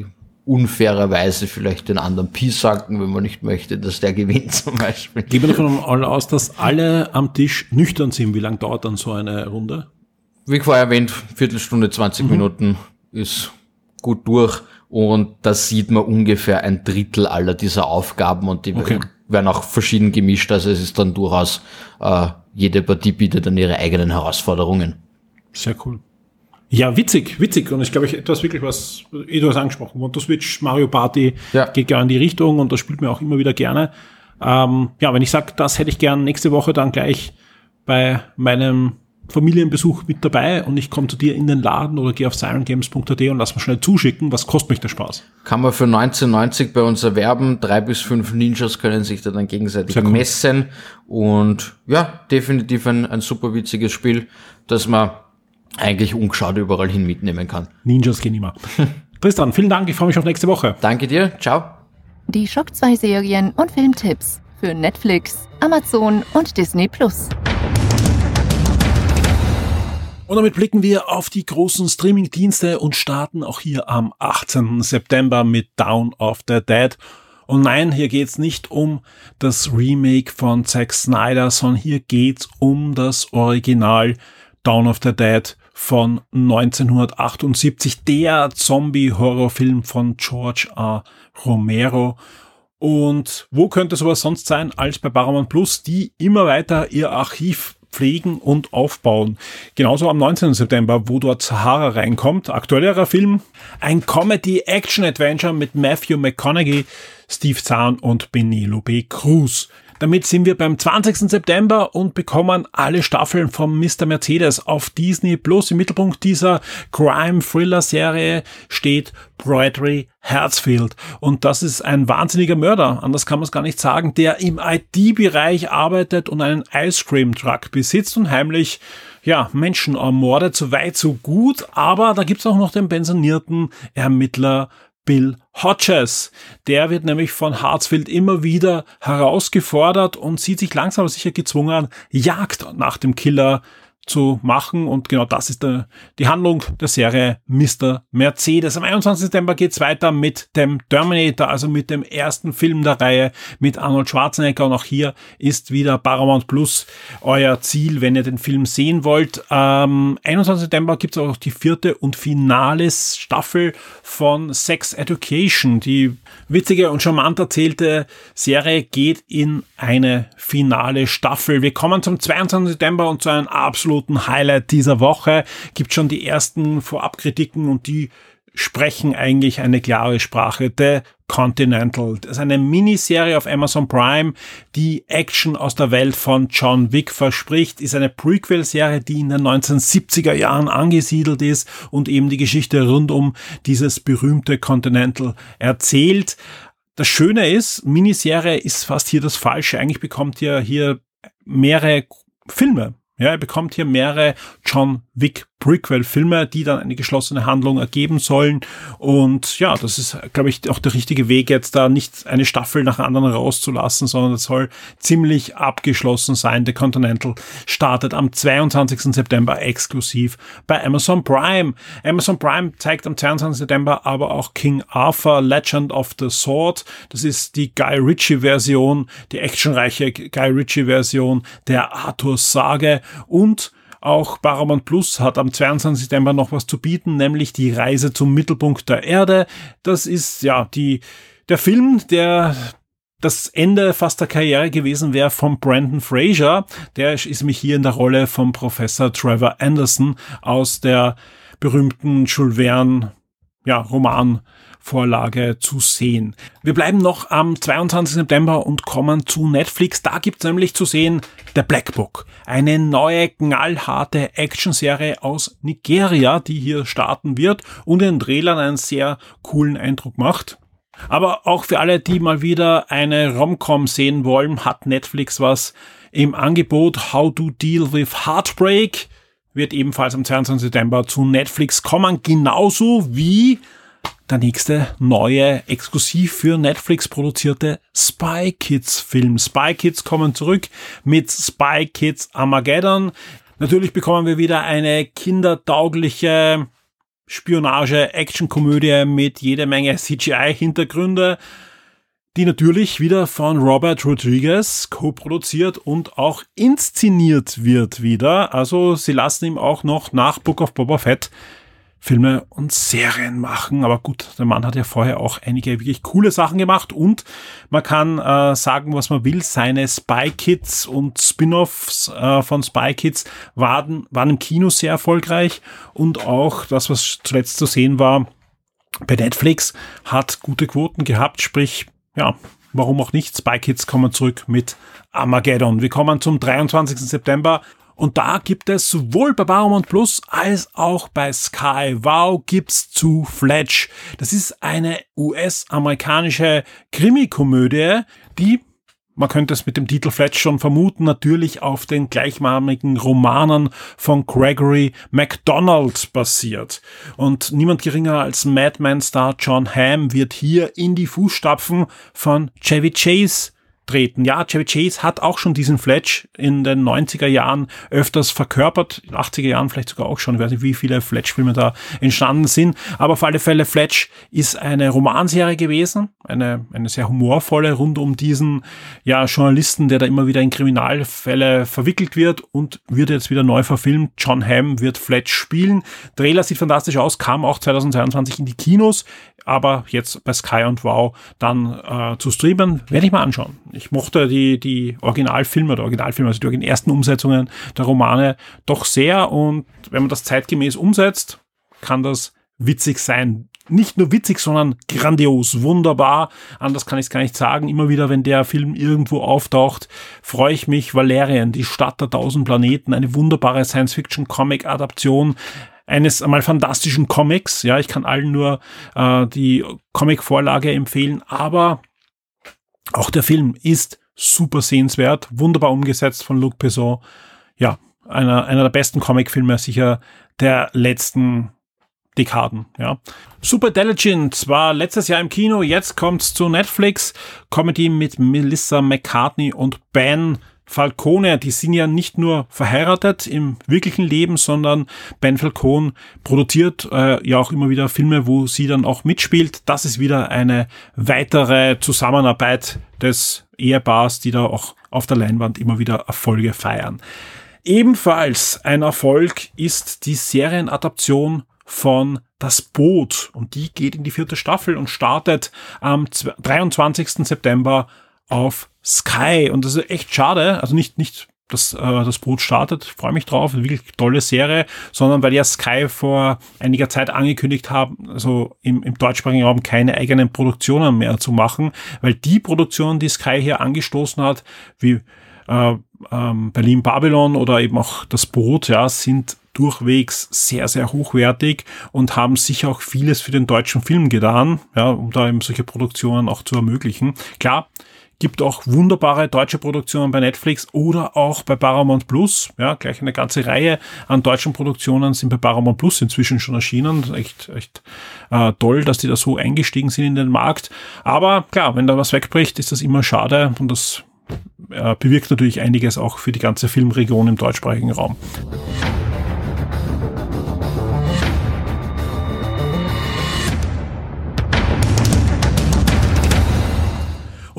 unfairerweise vielleicht den anderen sagen, wenn man nicht möchte, dass der gewinnt zum Beispiel. Gehen wir davon aus, dass alle am Tisch nüchtern sind. Wie lange dauert dann so eine Runde? Wie vorher erwähnt, Viertelstunde, 20 mhm. Minuten ist gut durch und da sieht man ungefähr ein Drittel aller dieser Aufgaben und die okay. werden auch verschieden gemischt, also es ist dann durchaus, äh, jede Partie bietet dann ihre eigenen Herausforderungen. Sehr cool. Ja, witzig, witzig. Und ich glaube, ich etwas wirklich, was eh du hast angesprochen. Und Switch, Mario Party ja. geht gerne in die Richtung und das spielt mir auch immer wieder gerne. Ähm, ja, wenn ich sage, das hätte ich gern nächste Woche dann gleich bei meinem Familienbesuch mit dabei und ich komme zu dir in den Laden oder gehe auf sirengames.at und lass mir schnell zuschicken. Was kostet mich der Spaß? Kann man für 1990 bei uns erwerben. Drei bis fünf Ninjas können sich da dann gegenseitig cool. messen. Und ja, definitiv ein, ein super witziges Spiel, das man eigentlich ungeschaut überall hin mitnehmen kann. Ninjas gehen immer. Tristan, vielen Dank. Ich freue mich auf nächste Woche. Danke dir. Ciao. Die Schock 2 Serien und Filmtipps für Netflix, Amazon und Disney Plus. Und damit blicken wir auf die großen Streaming-Dienste und starten auch hier am 18. September mit Down of the Dead. Und nein, hier geht's nicht um das Remake von Zack Snyder, sondern hier geht's um das Original Down of the Dead von 1978, der Zombie-Horrorfilm von George R. Romero. Und wo könnte sowas sonst sein als bei Paramount Plus, die immer weiter ihr Archiv pflegen und aufbauen. Genauso am 19. September, wo dort Sahara reinkommt. Aktuellerer Film. Ein Comedy-Action-Adventure mit Matthew McConaughey, Steve Zahn und Penelope Cruz. Damit sind wir beim 20. September und bekommen alle Staffeln von Mr. Mercedes auf Disney Plus. Im Mittelpunkt dieser Crime-Thriller-Serie steht Bradley Herzfield. Und das ist ein wahnsinniger Mörder, anders kann man es gar nicht sagen, der im IT-Bereich arbeitet und einen Ice Cream Truck besitzt und heimlich ja, Menschen ermordet, so weit, so gut. Aber da gibt's auch noch den pensionierten Ermittler Bill Hodges. Der wird nämlich von Hartsfield immer wieder herausgefordert und sieht sich langsam sicher gezwungen, Jagd nach dem Killer zu machen. Und genau das ist der, die Handlung der Serie Mr. Mercedes. Am 21. September geht's weiter mit dem Terminator, also mit dem ersten Film der Reihe mit Arnold Schwarzenegger. Und auch hier ist wieder Paramount Plus euer Ziel, wenn ihr den Film sehen wollt. Am 21. September gibt's auch die vierte und finale Staffel von Sex Education. Die witzige und charmant erzählte Serie geht in eine finale Staffel. Wir kommen zum 22. September und zu einem absoluten Highlight dieser Woche. Gibt schon die ersten Vorabkritiken und die sprechen eigentlich eine klare Sprache. The Continental. Das ist eine Miniserie auf Amazon Prime, die Action aus der Welt von John Wick verspricht. Ist eine Prequel-Serie, die in den 1970er Jahren angesiedelt ist und eben die Geschichte rund um dieses berühmte Continental erzählt. Das Schöne ist, Miniserie ist fast hier das Falsche. Eigentlich bekommt ihr hier mehrere Filme. Ja, ihr bekommt hier mehrere John Wick Prequel-Filme, die dann eine geschlossene Handlung ergeben sollen. Und ja, das ist, glaube ich, auch der richtige Weg, jetzt da nicht eine Staffel nach anderen rauszulassen, sondern es soll ziemlich abgeschlossen sein. The Continental startet am 22. September exklusiv bei Amazon Prime. Amazon Prime zeigt am 22. September aber auch King Arthur Legend of the Sword. Das ist die Guy Ritchie-Version, die actionreiche Guy Ritchie-Version der Arthur-Sage und auch Paramount Plus hat am 22. September noch was zu bieten, nämlich die Reise zum Mittelpunkt der Erde. Das ist ja die, der Film, der das Ende fast der Karriere gewesen wäre von Brandon Fraser. Der ist mich hier in der Rolle von Professor Trevor Anderson aus der berühmten Jules Verne ja, Roman Vorlage zu sehen. Wir bleiben noch am 22. September und kommen zu Netflix. Da gibt's nämlich zu sehen The Black Book, eine neue knallharte Actionserie aus Nigeria, die hier starten wird und in den Trailern einen sehr coolen Eindruck macht. Aber auch für alle, die mal wieder eine Romcom sehen wollen, hat Netflix was im Angebot. How to Deal with Heartbreak wird ebenfalls am 22. September zu Netflix kommen, genauso wie der nächste neue, exklusiv für Netflix produzierte Spy Kids Film. Spy Kids kommen zurück mit Spy Kids Armageddon. Natürlich bekommen wir wieder eine kindertaugliche Spionage-Action-Komödie mit jede Menge CGI-Hintergründe, die natürlich wieder von Robert Rodriguez co-produziert und auch inszeniert wird wieder. Also sie lassen ihm auch noch nach Book of Boba Fett Filme und Serien machen. Aber gut, der Mann hat ja vorher auch einige wirklich coole Sachen gemacht und man kann äh, sagen, was man will. Seine Spy Kids und Spin-offs äh, von Spy Kids waren, waren im Kino sehr erfolgreich und auch das, was zuletzt zu sehen war bei Netflix, hat gute Quoten gehabt. Sprich, ja, warum auch nicht? Spy Kids kommen zurück mit Armageddon. Wir kommen zum 23. September und da gibt es sowohl bei Paramount Plus als auch bei Sky Wow gibt's zu Fletch. Das ist eine US-amerikanische Krimikomödie, die man könnte es mit dem Titel Fletch schon vermuten, natürlich auf den gleichnamigen Romanen von Gregory MacDonald basiert. Und niemand geringer als Madman-Star John Hamm wird hier in die Fußstapfen von Chevy Chase treten. Ja, Chevy Chase hat auch schon diesen Fletch in den 90er Jahren öfters verkörpert, in 80er Jahren vielleicht sogar auch schon, ich weiß nicht, wie viele Fletch-Filme da entstanden sind, aber auf alle Fälle Fletch ist eine Romanserie gewesen, eine, eine sehr humorvolle rund um diesen ja, Journalisten, der da immer wieder in Kriminalfälle verwickelt wird und wird jetzt wieder neu verfilmt. John Hamm wird Fletch spielen. Trailer sieht fantastisch aus, kam auch 2022 in die Kinos aber jetzt bei Sky und Wow dann äh, zu streamen, werde ich mal anschauen. Ich mochte die, die Originalfilme oder Originalfilme, also die ersten Umsetzungen der Romane doch sehr und wenn man das zeitgemäß umsetzt, kann das witzig sein. nicht nur witzig, sondern grandios, wunderbar. Anders kann ich es gar nicht sagen. Immer wieder, wenn der Film irgendwo auftaucht, freue ich mich. Valerian, die Stadt der tausend Planeten, eine wunderbare Science-Fiction-Comic-Adaption eines einmal fantastischen Comics. Ja, ich kann allen nur äh, die Comic-Vorlage empfehlen, aber auch der Film ist super sehenswert, wunderbar umgesetzt von Luc Besson. Ja, einer, einer der besten Comicfilme sicher der letzten Dekaden, ja. Super Intelligent war letztes Jahr im Kino, jetzt kommt's zu Netflix. Comedy mit Melissa McCartney und Ben Falcone, die sind ja nicht nur verheiratet im wirklichen Leben, sondern Ben Falcone produziert äh, ja auch immer wieder Filme, wo sie dann auch mitspielt. Das ist wieder eine weitere Zusammenarbeit des Ehepaars, die da auch auf der Leinwand immer wieder Erfolge feiern. Ebenfalls ein Erfolg ist die Serienadaption von Das Boot und die geht in die vierte Staffel und startet am 23. September auf Sky. Und das ist echt schade, also nicht, nicht dass äh, das Boot startet, freue mich drauf, wirklich tolle Serie, sondern weil ja Sky vor einiger Zeit angekündigt haben, also im, im deutschsprachigen Raum keine eigenen Produktionen mehr zu machen, weil die Produktion, die Sky hier angestoßen hat, wie äh, ähm, Berlin Babylon oder eben auch das Boot, ja, sind durchwegs sehr, sehr hochwertig und haben sicher auch vieles für den deutschen Film getan, ja, um da eben solche Produktionen auch zu ermöglichen. Klar, Gibt auch wunderbare deutsche Produktionen bei Netflix oder auch bei Paramount Plus. Ja, gleich eine ganze Reihe an deutschen Produktionen sind bei Paramount Plus inzwischen schon erschienen. Echt, echt äh, toll, dass die da so eingestiegen sind in den Markt. Aber klar, wenn da was wegbricht, ist das immer schade und das äh, bewirkt natürlich einiges auch für die ganze Filmregion im deutschsprachigen Raum.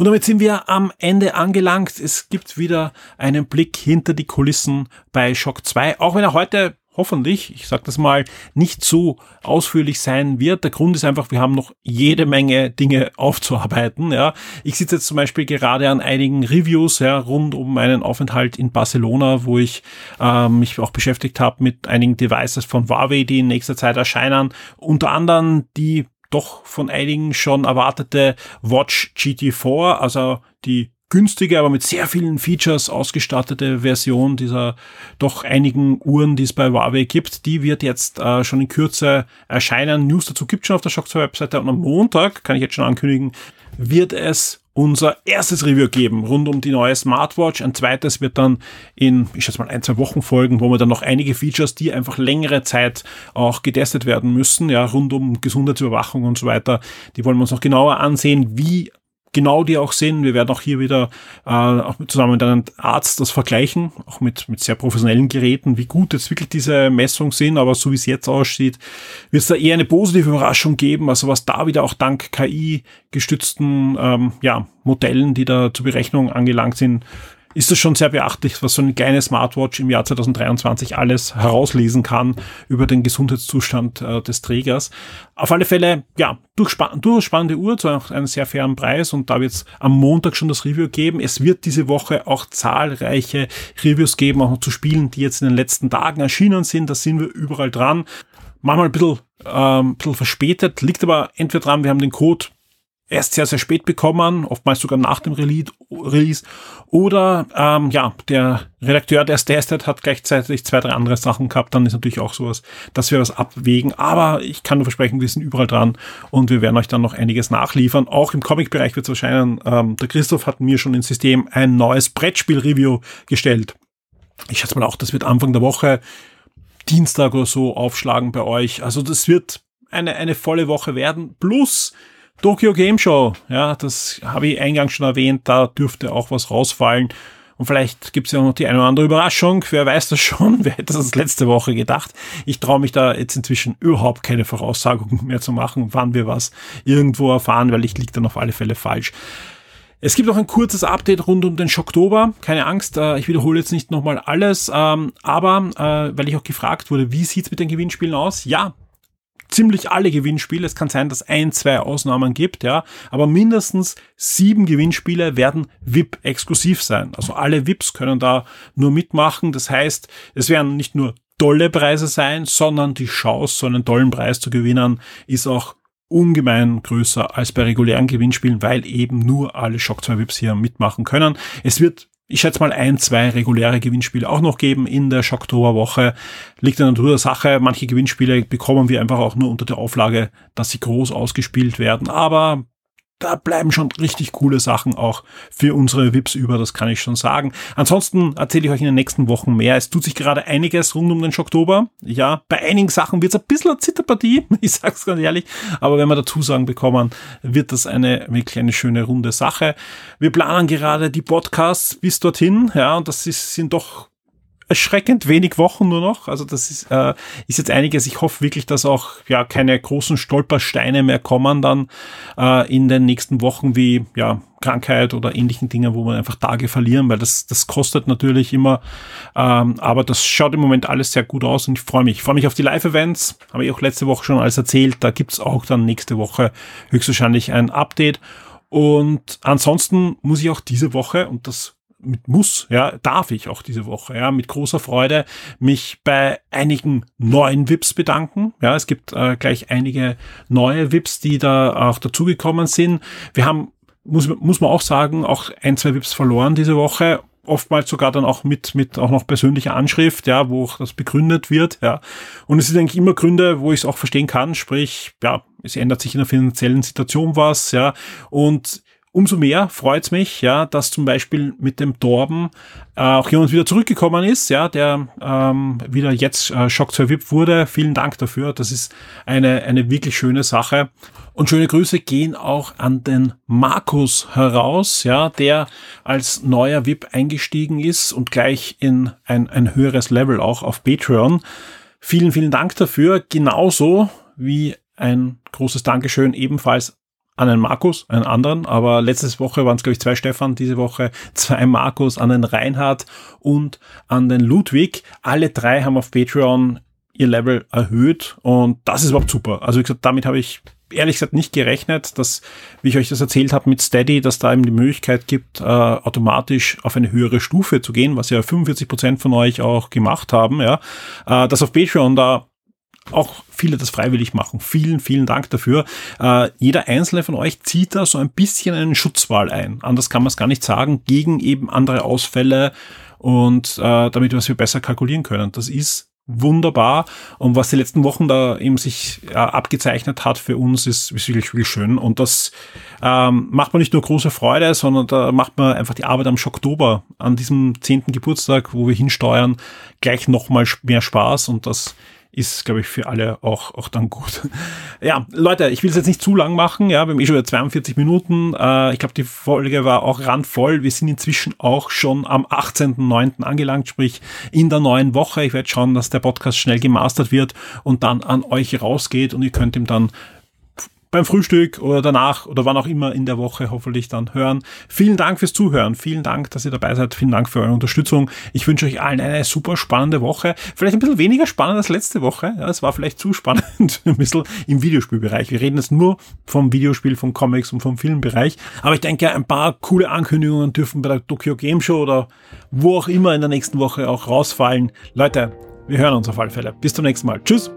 Und damit sind wir am Ende angelangt. Es gibt wieder einen Blick hinter die Kulissen bei Shock 2, auch wenn er heute hoffentlich, ich sage das mal, nicht so ausführlich sein wird. Der Grund ist einfach, wir haben noch jede Menge Dinge aufzuarbeiten. Ja, ich sitze jetzt zum Beispiel gerade an einigen Reviews ja, rund um meinen Aufenthalt in Barcelona, wo ich äh, mich auch beschäftigt habe mit einigen Devices von Huawei, die in nächster Zeit erscheinen. Unter anderem die doch von einigen schon erwartete Watch GT4, also die günstige, aber mit sehr vielen Features ausgestattete Version dieser doch einigen Uhren, die es bei Huawei gibt. Die wird jetzt äh, schon in Kürze erscheinen. News dazu gibt schon auf der Shock 2 Webseite und am Montag, kann ich jetzt schon ankündigen, wird es unser erstes Review geben rund um die neue Smartwatch. Ein zweites wird dann in, ich schätze mal, ein, zwei Wochen folgen, wo wir dann noch einige Features, die einfach längere Zeit auch getestet werden müssen, ja, rund um Gesundheitsüberwachung und so weiter, die wollen wir uns noch genauer ansehen, wie genau die auch sind. Wir werden auch hier wieder äh, auch zusammen mit einem Arzt das vergleichen, auch mit, mit sehr professionellen Geräten, wie gut jetzt wirklich diese Messungen sind. Aber so wie es jetzt aussieht, wird es da eher eine positive Überraschung geben. Also was da wieder auch dank KI gestützten ähm, ja, Modellen, die da zur Berechnung angelangt sind, ist es schon sehr beachtlich, was so eine kleine Smartwatch im Jahr 2023 alles herauslesen kann über den Gesundheitszustand äh, des Trägers. Auf alle Fälle, ja, durchspa durchspannende Uhr zu einem sehr fairen Preis und da wird es am Montag schon das Review geben. Es wird diese Woche auch zahlreiche Reviews geben, auch noch zu Spielen, die jetzt in den letzten Tagen erschienen sind. Da sind wir überall dran. Manchmal ein bisschen, ähm, ein bisschen verspätet, liegt aber entweder dran, wir haben den Code erst sehr, sehr spät bekommen, oftmals sogar nach dem Release. Oder ähm, ja, der Redakteur, der es testet, hat gleichzeitig zwei, drei andere Sachen gehabt. Dann ist natürlich auch sowas, dass wir was abwägen. Aber ich kann nur versprechen, wir sind überall dran und wir werden euch dann noch einiges nachliefern. Auch im Comic-Bereich wird es erscheinen. Ähm, der Christoph hat mir schon ins System ein neues Brettspiel-Review gestellt. Ich schätze mal auch, das wird Anfang der Woche Dienstag oder so aufschlagen bei euch. Also das wird eine, eine volle Woche werden. Plus Tokyo Game Show, ja, das habe ich eingangs schon erwähnt, da dürfte auch was rausfallen. Und vielleicht gibt es ja noch die eine oder andere Überraschung. Wer weiß das schon? Wer hätte das letzte Woche gedacht? Ich traue mich da jetzt inzwischen überhaupt keine Voraussagungen mehr zu machen, wann wir was irgendwo erfahren, weil ich liege dann auf alle Fälle falsch. Es gibt auch ein kurzes Update rund um den Schocktober. Keine Angst, äh, ich wiederhole jetzt nicht nochmal alles, ähm, aber äh, weil ich auch gefragt wurde, wie sieht's mit den Gewinnspielen aus? Ja, ziemlich alle Gewinnspiele. Es kann sein, dass ein, zwei Ausnahmen gibt, ja, aber mindestens sieben Gewinnspiele werden VIP-exklusiv sein. Also alle VIPs können da nur mitmachen. Das heißt, es werden nicht nur tolle Preise sein, sondern die Chance, so einen tollen Preis zu gewinnen, ist auch ungemein größer als bei regulären Gewinnspielen, weil eben nur alle Shock 2 VIPs hier mitmachen können. Es wird ich schätze mal ein, zwei reguläre Gewinnspiele auch noch geben in der Schocktoberwoche. Liegt an der Natur der Sache. Manche Gewinnspiele bekommen wir einfach auch nur unter der Auflage, dass sie groß ausgespielt werden. Aber da bleiben schon richtig coole Sachen auch für unsere VIPs über, das kann ich schon sagen. Ansonsten erzähle ich euch in den nächsten Wochen mehr. Es tut sich gerade einiges rund um den Oktober. Ja, bei einigen Sachen wird es ein bisschen eine Zitterpartie, ich sag's ganz ehrlich, aber wenn wir dazu sagen bekommen, wird das eine wirklich eine schöne runde Sache. Wir planen gerade die Podcasts bis dorthin, ja, und das ist, sind doch erschreckend wenig Wochen nur noch. Also das ist, äh, ist jetzt einiges. Ich hoffe wirklich, dass auch ja keine großen Stolpersteine mehr kommen dann äh, in den nächsten Wochen wie ja Krankheit oder ähnlichen Dingen, wo man einfach Tage verlieren, weil das, das kostet natürlich immer. Ähm, aber das schaut im Moment alles sehr gut aus und ich freue mich. Ich freue mich auf die Live-Events. Habe ich auch letzte Woche schon alles erzählt. Da gibt's auch dann nächste Woche höchstwahrscheinlich ein Update. Und ansonsten muss ich auch diese Woche, und das mit muss, ja, darf ich auch diese Woche, ja, mit großer Freude mich bei einigen neuen VIPs bedanken. Ja, es gibt äh, gleich einige neue VIPs, die da auch dazugekommen sind. Wir haben, muss, muss man auch sagen, auch ein, zwei VIPs verloren diese Woche oftmals sogar dann auch mit, mit auch noch persönlicher Anschrift, ja, wo auch das begründet wird, ja. Und es sind eigentlich immer Gründe, wo ich es auch verstehen kann, sprich, ja, es ändert sich in der finanziellen Situation was, ja. Und umso mehr freut's mich, ja, dass zum Beispiel mit dem Torben äh, auch jemand wieder zurückgekommen ist, ja, der ähm, wieder jetzt äh, Shock 2 VIP wurde. Vielen Dank dafür. Das ist eine, eine wirklich schöne Sache. Und schöne Grüße gehen auch an den Markus heraus, ja, der als neuer VIP eingestiegen ist und gleich in ein, ein höheres Level auch auf Patreon. Vielen, vielen Dank dafür. Genauso wie ein großes Dankeschön ebenfalls an den Markus, einen anderen, aber letzte Woche waren es, glaube ich, zwei Stefan, diese Woche zwei Markus, an den Reinhard und an den Ludwig. Alle drei haben auf Patreon ihr Level erhöht und das ist überhaupt super. Also wie gesagt, damit habe ich ehrlich gesagt nicht gerechnet, dass, wie ich euch das erzählt habe mit Steady, dass da eben die Möglichkeit gibt, äh, automatisch auf eine höhere Stufe zu gehen, was ja 45 Prozent von euch auch gemacht haben, ja, äh, dass auf Patreon da auch viele das freiwillig machen. Vielen, vielen Dank dafür. Äh, jeder einzelne von euch zieht da so ein bisschen einen Schutzwahl ein. Anders kann man es gar nicht sagen, gegen eben andere Ausfälle und äh, damit wir besser kalkulieren können. Das ist wunderbar. Und was die letzten Wochen da eben sich äh, abgezeichnet hat für uns, ist, ist wirklich, wirklich schön. Und das ähm, macht man nicht nur große Freude, sondern da macht man einfach die Arbeit am Oktober, an diesem zehnten Geburtstag, wo wir hinsteuern, gleich nochmal mehr Spaß. Und das ist, glaube ich, für alle auch, auch dann gut. ja, Leute, ich will es jetzt nicht zu lang machen. Ja, wir haben eh schon wieder 42 Minuten. Äh, ich glaube, die Folge war auch randvoll. Wir sind inzwischen auch schon am 18.09. angelangt, sprich in der neuen Woche. Ich werde schauen, dass der Podcast schnell gemastert wird und dann an euch rausgeht und ihr könnt ihm dann beim Frühstück oder danach oder wann auch immer in der Woche hoffentlich dann hören. Vielen Dank fürs Zuhören. Vielen Dank, dass ihr dabei seid. Vielen Dank für eure Unterstützung. Ich wünsche euch allen eine super spannende Woche. Vielleicht ein bisschen weniger spannend als letzte Woche. Ja, es war vielleicht zu spannend ein bisschen im Videospielbereich. Wir reden jetzt nur vom Videospiel, vom Comics und vom Filmbereich. Aber ich denke, ein paar coole Ankündigungen dürfen bei der Tokyo Game Show oder wo auch immer in der nächsten Woche auch rausfallen. Leute, wir hören uns auf alle Fälle. Bis zum nächsten Mal. Tschüss.